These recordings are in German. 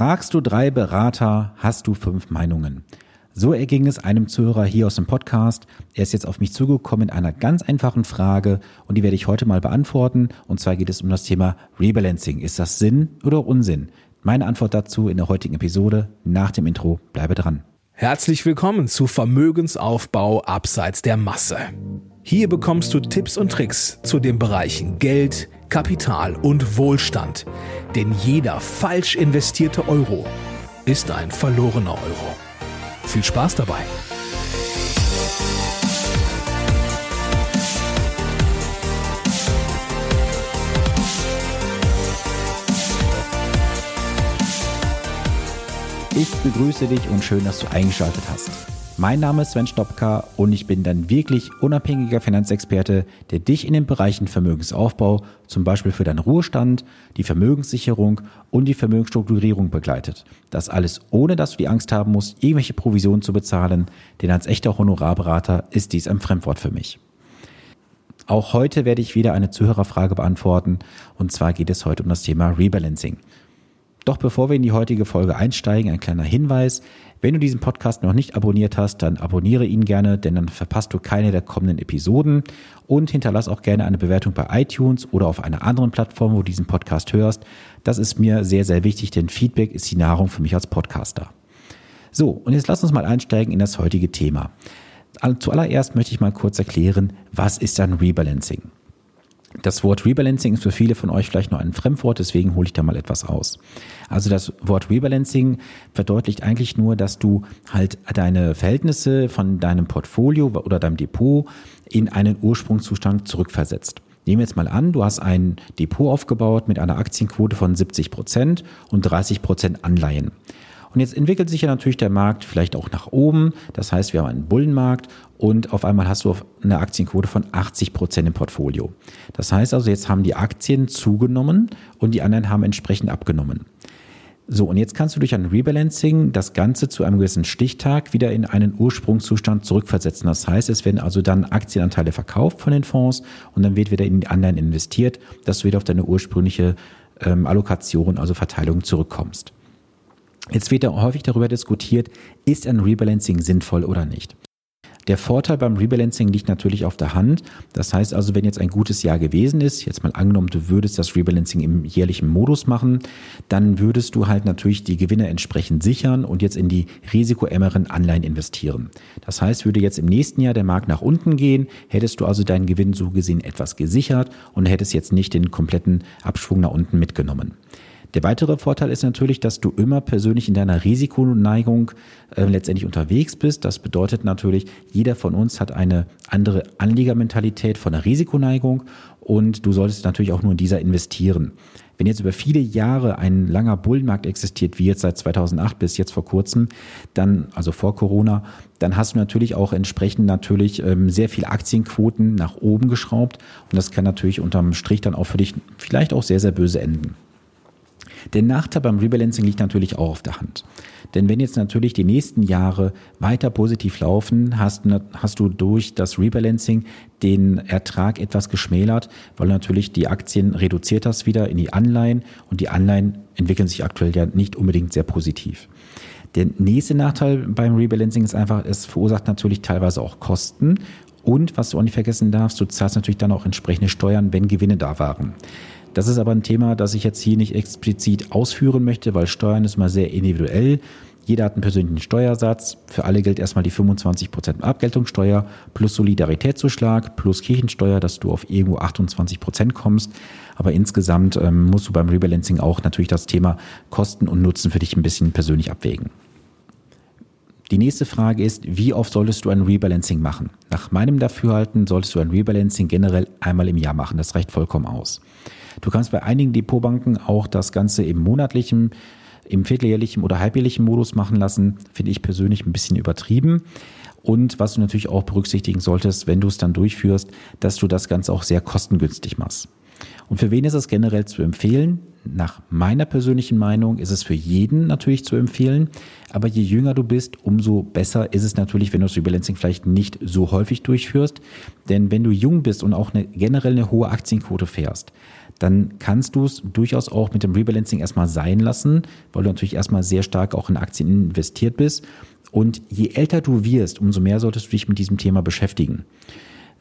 Fragst du drei Berater, hast du fünf Meinungen. So erging es einem Zuhörer hier aus dem Podcast. Er ist jetzt auf mich zugekommen mit einer ganz einfachen Frage und die werde ich heute mal beantworten. Und zwar geht es um das Thema Rebalancing. Ist das Sinn oder Unsinn? Meine Antwort dazu in der heutigen Episode nach dem Intro. Bleibe dran. Herzlich willkommen zu Vermögensaufbau abseits der Masse. Hier bekommst du Tipps und Tricks zu den Bereichen Geld, Kapital und Wohlstand. Denn jeder falsch investierte Euro ist ein verlorener Euro. Viel Spaß dabei! Ich begrüße dich und schön, dass du eingeschaltet hast. Mein Name ist Sven Stopka und ich bin dein wirklich unabhängiger Finanzexperte, der dich in den Bereichen Vermögensaufbau, zum Beispiel für deinen Ruhestand, die Vermögenssicherung und die Vermögensstrukturierung begleitet. Das alles ohne, dass du die Angst haben musst, irgendwelche Provisionen zu bezahlen, denn als echter Honorarberater ist dies ein Fremdwort für mich. Auch heute werde ich wieder eine Zuhörerfrage beantworten und zwar geht es heute um das Thema Rebalancing. Doch bevor wir in die heutige Folge einsteigen, ein kleiner Hinweis. Wenn du diesen Podcast noch nicht abonniert hast, dann abonniere ihn gerne, denn dann verpasst du keine der kommenden Episoden und hinterlass auch gerne eine Bewertung bei iTunes oder auf einer anderen Plattform, wo du diesen Podcast hörst. Das ist mir sehr, sehr wichtig, denn Feedback ist die Nahrung für mich als Podcaster. So, und jetzt lass uns mal einsteigen in das heutige Thema. Zuallererst möchte ich mal kurz erklären, was ist ein Rebalancing? Das Wort Rebalancing ist für viele von euch vielleicht nur ein Fremdwort, deswegen hole ich da mal etwas aus. Also das Wort Rebalancing verdeutlicht eigentlich nur, dass du halt deine Verhältnisse von deinem Portfolio oder deinem Depot in einen Ursprungszustand zurückversetzt. Nehmen wir jetzt mal an, du hast ein Depot aufgebaut mit einer Aktienquote von 70 Prozent und 30 Prozent Anleihen. Und jetzt entwickelt sich ja natürlich der Markt vielleicht auch nach oben. Das heißt, wir haben einen Bullenmarkt und auf einmal hast du eine Aktienquote von 80 Prozent im Portfolio. Das heißt also, jetzt haben die Aktien zugenommen und die anderen haben entsprechend abgenommen. So, und jetzt kannst du durch ein Rebalancing das Ganze zu einem gewissen Stichtag wieder in einen Ursprungszustand zurückversetzen. Das heißt, es werden also dann Aktienanteile verkauft von den Fonds und dann wird wieder in die anderen investiert, dass du wieder auf deine ursprüngliche ähm, Allokation, also Verteilung zurückkommst. Jetzt wird ja häufig darüber diskutiert, ist ein Rebalancing sinnvoll oder nicht. Der Vorteil beim Rebalancing liegt natürlich auf der Hand. Das heißt also, wenn jetzt ein gutes Jahr gewesen ist, jetzt mal angenommen, du würdest das Rebalancing im jährlichen Modus machen, dann würdest du halt natürlich die Gewinne entsprechend sichern und jetzt in die risikoärmeren Anleihen investieren. Das heißt, würde jetzt im nächsten Jahr der Markt nach unten gehen, hättest du also deinen Gewinn so gesehen etwas gesichert und hättest jetzt nicht den kompletten Abschwung nach unten mitgenommen. Der weitere Vorteil ist natürlich, dass du immer persönlich in deiner Risikoneigung äh, letztendlich unterwegs bist. Das bedeutet natürlich, jeder von uns hat eine andere Anlegermentalität von der Risikoneigung und du solltest natürlich auch nur in dieser investieren. Wenn jetzt über viele Jahre ein langer Bullenmarkt existiert, wie jetzt seit 2008 bis jetzt vor kurzem, dann, also vor Corona, dann hast du natürlich auch entsprechend natürlich ähm, sehr viele Aktienquoten nach oben geschraubt und das kann natürlich unterm Strich dann auch für dich vielleicht auch sehr, sehr böse enden. Der Nachteil beim Rebalancing liegt natürlich auch auf der Hand. Denn wenn jetzt natürlich die nächsten Jahre weiter positiv laufen, hast, hast du durch das Rebalancing den Ertrag etwas geschmälert, weil natürlich die Aktien reduziert hast wieder in die Anleihen und die Anleihen entwickeln sich aktuell ja nicht unbedingt sehr positiv. Der nächste Nachteil beim Rebalancing ist einfach, es verursacht natürlich teilweise auch Kosten und was du auch nicht vergessen darfst, du zahlst natürlich dann auch entsprechende Steuern, wenn Gewinne da waren. Das ist aber ein Thema, das ich jetzt hier nicht explizit ausführen möchte, weil Steuern ist mal sehr individuell. Jeder hat einen persönlichen Steuersatz. Für alle gilt erstmal die 25% Abgeltungssteuer plus Solidaritätszuschlag plus Kirchensteuer, dass du auf irgendwo 28% kommst. Aber insgesamt ähm, musst du beim Rebalancing auch natürlich das Thema Kosten und Nutzen für dich ein bisschen persönlich abwägen. Die nächste Frage ist, wie oft solltest du ein Rebalancing machen? Nach meinem Dafürhalten solltest du ein Rebalancing generell einmal im Jahr machen. Das reicht vollkommen aus. Du kannst bei einigen Depotbanken auch das Ganze im monatlichen, im vierteljährlichen oder halbjährlichen Modus machen lassen. Finde ich persönlich ein bisschen übertrieben. Und was du natürlich auch berücksichtigen solltest, wenn du es dann durchführst, dass du das Ganze auch sehr kostengünstig machst. Und für wen ist es generell zu empfehlen? Nach meiner persönlichen Meinung ist es für jeden natürlich zu empfehlen. Aber je jünger du bist, umso besser ist es natürlich, wenn du das Rebalancing vielleicht nicht so häufig durchführst. Denn wenn du jung bist und auch eine, generell eine hohe Aktienquote fährst, dann kannst du es durchaus auch mit dem Rebalancing erstmal sein lassen, weil du natürlich erstmal sehr stark auch in Aktien investiert bist. Und je älter du wirst, umso mehr solltest du dich mit diesem Thema beschäftigen.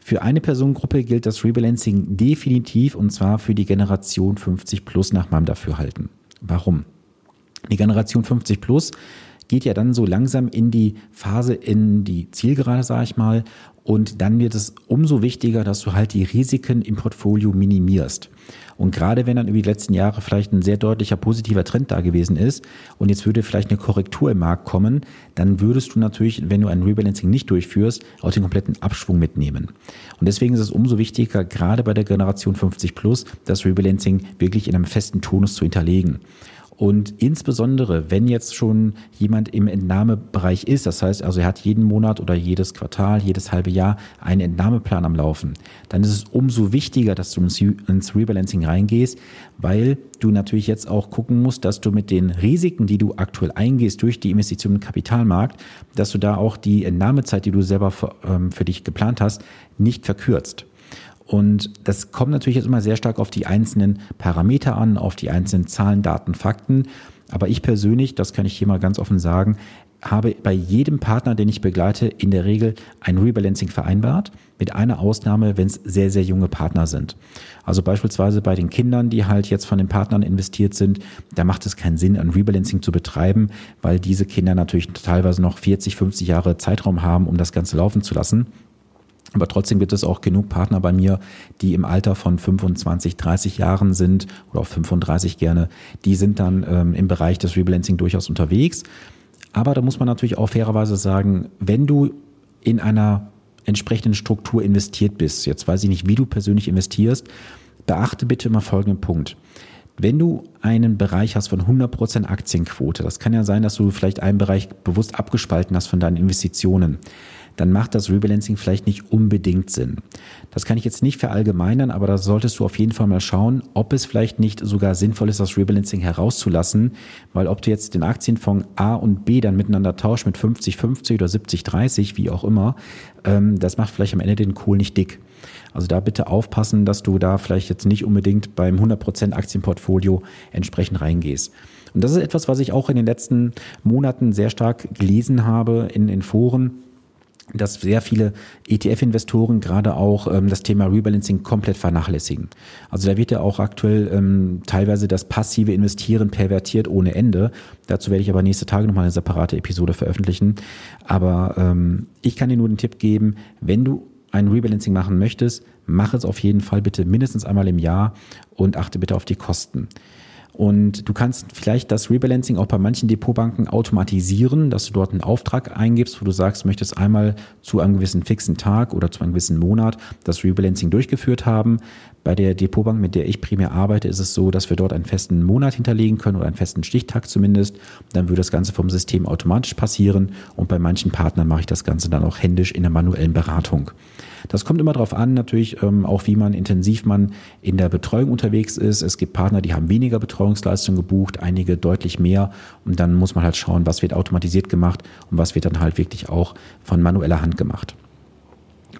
Für eine Personengruppe gilt das Rebalancing definitiv und zwar für die Generation 50 plus nach meinem Dafürhalten. Warum? Die Generation 50 plus geht ja dann so langsam in die Phase, in die Zielgerade, sage ich mal. Und dann wird es umso wichtiger, dass du halt die Risiken im Portfolio minimierst. Und gerade wenn dann über die letzten Jahre vielleicht ein sehr deutlicher positiver Trend da gewesen ist und jetzt würde vielleicht eine Korrektur im Markt kommen, dann würdest du natürlich, wenn du ein Rebalancing nicht durchführst, auch den kompletten Abschwung mitnehmen. Und deswegen ist es umso wichtiger, gerade bei der Generation 50 plus, das Rebalancing wirklich in einem festen Tonus zu hinterlegen. Und insbesondere, wenn jetzt schon jemand im Entnahmebereich ist, das heißt also, er hat jeden Monat oder jedes Quartal, jedes halbe Jahr einen Entnahmeplan am Laufen, dann ist es umso wichtiger, dass du ins Rebalancing reingehst, weil du natürlich jetzt auch gucken musst, dass du mit den Risiken, die du aktuell eingehst durch die Investition im Kapitalmarkt, dass du da auch die Entnahmezeit, die du selber für, ähm, für dich geplant hast, nicht verkürzt. Und das kommt natürlich jetzt immer sehr stark auf die einzelnen Parameter an, auf die einzelnen Zahlen, Daten, Fakten. Aber ich persönlich, das kann ich hier mal ganz offen sagen, habe bei jedem Partner, den ich begleite, in der Regel ein Rebalancing vereinbart, mit einer Ausnahme, wenn es sehr, sehr junge Partner sind. Also beispielsweise bei den Kindern, die halt jetzt von den Partnern investiert sind, da macht es keinen Sinn, ein Rebalancing zu betreiben, weil diese Kinder natürlich teilweise noch 40, 50 Jahre Zeitraum haben, um das Ganze laufen zu lassen. Aber trotzdem gibt es auch genug Partner bei mir, die im Alter von 25, 30 Jahren sind oder auch 35 gerne. Die sind dann ähm, im Bereich des Rebalancing durchaus unterwegs. Aber da muss man natürlich auch fairerweise sagen, wenn du in einer entsprechenden Struktur investiert bist, jetzt weiß ich nicht, wie du persönlich investierst, beachte bitte immer folgenden Punkt. Wenn du einen Bereich hast von 100% Aktienquote, das kann ja sein, dass du vielleicht einen Bereich bewusst abgespalten hast von deinen Investitionen, dann macht das Rebalancing vielleicht nicht unbedingt Sinn. Das kann ich jetzt nicht verallgemeinern, aber da solltest du auf jeden Fall mal schauen, ob es vielleicht nicht sogar sinnvoll ist, das Rebalancing herauszulassen, weil ob du jetzt den Aktienfonds A und B dann miteinander tauscht mit 50-50 oder 70-30, wie auch immer, ähm, das macht vielleicht am Ende den Kohl nicht dick. Also da bitte aufpassen, dass du da vielleicht jetzt nicht unbedingt beim 100% Aktienportfolio entsprechend reingehst. Und das ist etwas, was ich auch in den letzten Monaten sehr stark gelesen habe in, in Foren dass sehr viele ETF-Investoren gerade auch ähm, das Thema Rebalancing komplett vernachlässigen. Also da wird ja auch aktuell ähm, teilweise das passive Investieren pervertiert ohne Ende. Dazu werde ich aber nächste Tage nochmal eine separate Episode veröffentlichen. Aber ähm, ich kann dir nur den Tipp geben, wenn du ein Rebalancing machen möchtest, mach es auf jeden Fall bitte mindestens einmal im Jahr und achte bitte auf die Kosten. Und du kannst vielleicht das Rebalancing auch bei manchen Depotbanken automatisieren, dass du dort einen Auftrag eingibst, wo du sagst, du möchtest einmal zu einem gewissen fixen Tag oder zu einem gewissen Monat das Rebalancing durchgeführt haben. Bei der Depotbank, mit der ich primär arbeite, ist es so, dass wir dort einen festen Monat hinterlegen können oder einen festen Stichtag zumindest. Dann würde das Ganze vom System automatisch passieren und bei manchen Partnern mache ich das Ganze dann auch händisch in der manuellen Beratung. Das kommt immer darauf an, natürlich ähm, auch, wie man intensiv man in der Betreuung unterwegs ist. Es gibt Partner, die haben weniger Betreuungsleistung gebucht, einige deutlich mehr. Und dann muss man halt schauen, was wird automatisiert gemacht und was wird dann halt wirklich auch von manueller Hand gemacht.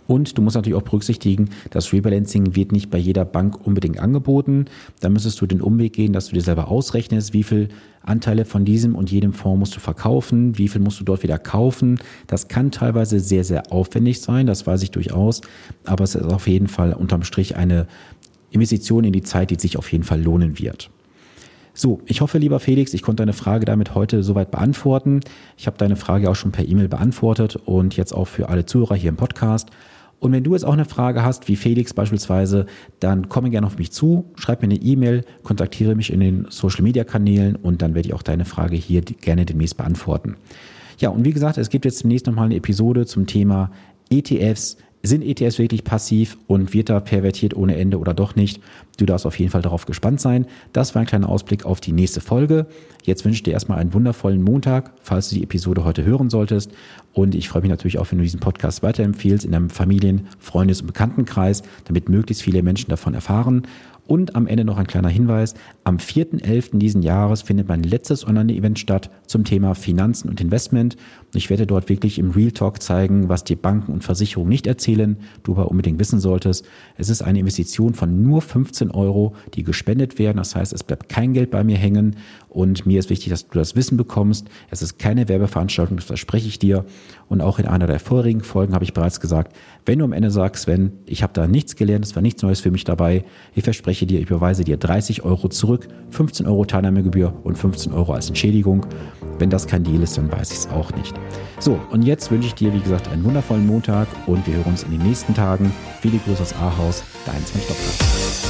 Und du musst natürlich auch berücksichtigen, das Rebalancing wird nicht bei jeder Bank unbedingt angeboten. Da müsstest du den Umweg gehen, dass du dir selber ausrechnest, wie viel Anteile von diesem und jedem Fonds musst du verkaufen, wie viel musst du dort wieder kaufen. Das kann teilweise sehr, sehr aufwendig sein, das weiß ich durchaus. Aber es ist auf jeden Fall unterm Strich eine Investition in die Zeit, die sich auf jeden Fall lohnen wird. So, ich hoffe, lieber Felix, ich konnte deine Frage damit heute soweit beantworten. Ich habe deine Frage auch schon per E-Mail beantwortet und jetzt auch für alle Zuhörer hier im Podcast. Und wenn du jetzt auch eine Frage hast, wie Felix beispielsweise, dann komme gerne auf mich zu, schreib mir eine E-Mail, kontaktiere mich in den Social Media Kanälen und dann werde ich auch deine Frage hier gerne demnächst beantworten. Ja, und wie gesagt, es gibt jetzt demnächst nochmal eine Episode zum Thema ETFs, sind ETFs wirklich passiv und wird da pervertiert ohne Ende oder doch nicht? Du darfst auf jeden Fall darauf gespannt sein. Das war ein kleiner Ausblick auf die nächste Folge. Jetzt wünsche ich dir erstmal einen wundervollen Montag, falls du die Episode heute hören solltest. Und ich freue mich natürlich auch, wenn du diesen Podcast weiterempfiehlst in deinem Familien-, Freundes- und Bekanntenkreis, damit möglichst viele Menschen davon erfahren. Und am Ende noch ein kleiner Hinweis. Am 4.11. diesen Jahres findet mein letztes Online-Event statt zum Thema Finanzen und Investment. Ich werde dort wirklich im Real Talk zeigen, was die Banken und Versicherungen nicht erzählen, du aber unbedingt wissen solltest. Es ist eine Investition von nur 15 Euro, die gespendet werden. Das heißt, es bleibt kein Geld bei mir hängen und mir ist wichtig, dass du das Wissen bekommst. Es ist keine Werbeveranstaltung, das verspreche ich dir. Und auch in einer der vorigen Folgen habe ich bereits gesagt, wenn du am Ende sagst, Sven, ich habe da nichts gelernt, es war nichts Neues für mich dabei, ich verspreche dir, ich überweise dir 30 Euro zurück, 15 Euro Teilnahmegebühr und 15 Euro als Entschädigung. Wenn das kein Deal ist, dann weiß ich es auch nicht. So, und jetzt wünsche ich dir, wie gesagt, einen wundervollen Montag und wir hören uns in den nächsten Tagen. Viele Grüße aus Ahaus, dein Sven Stoppler.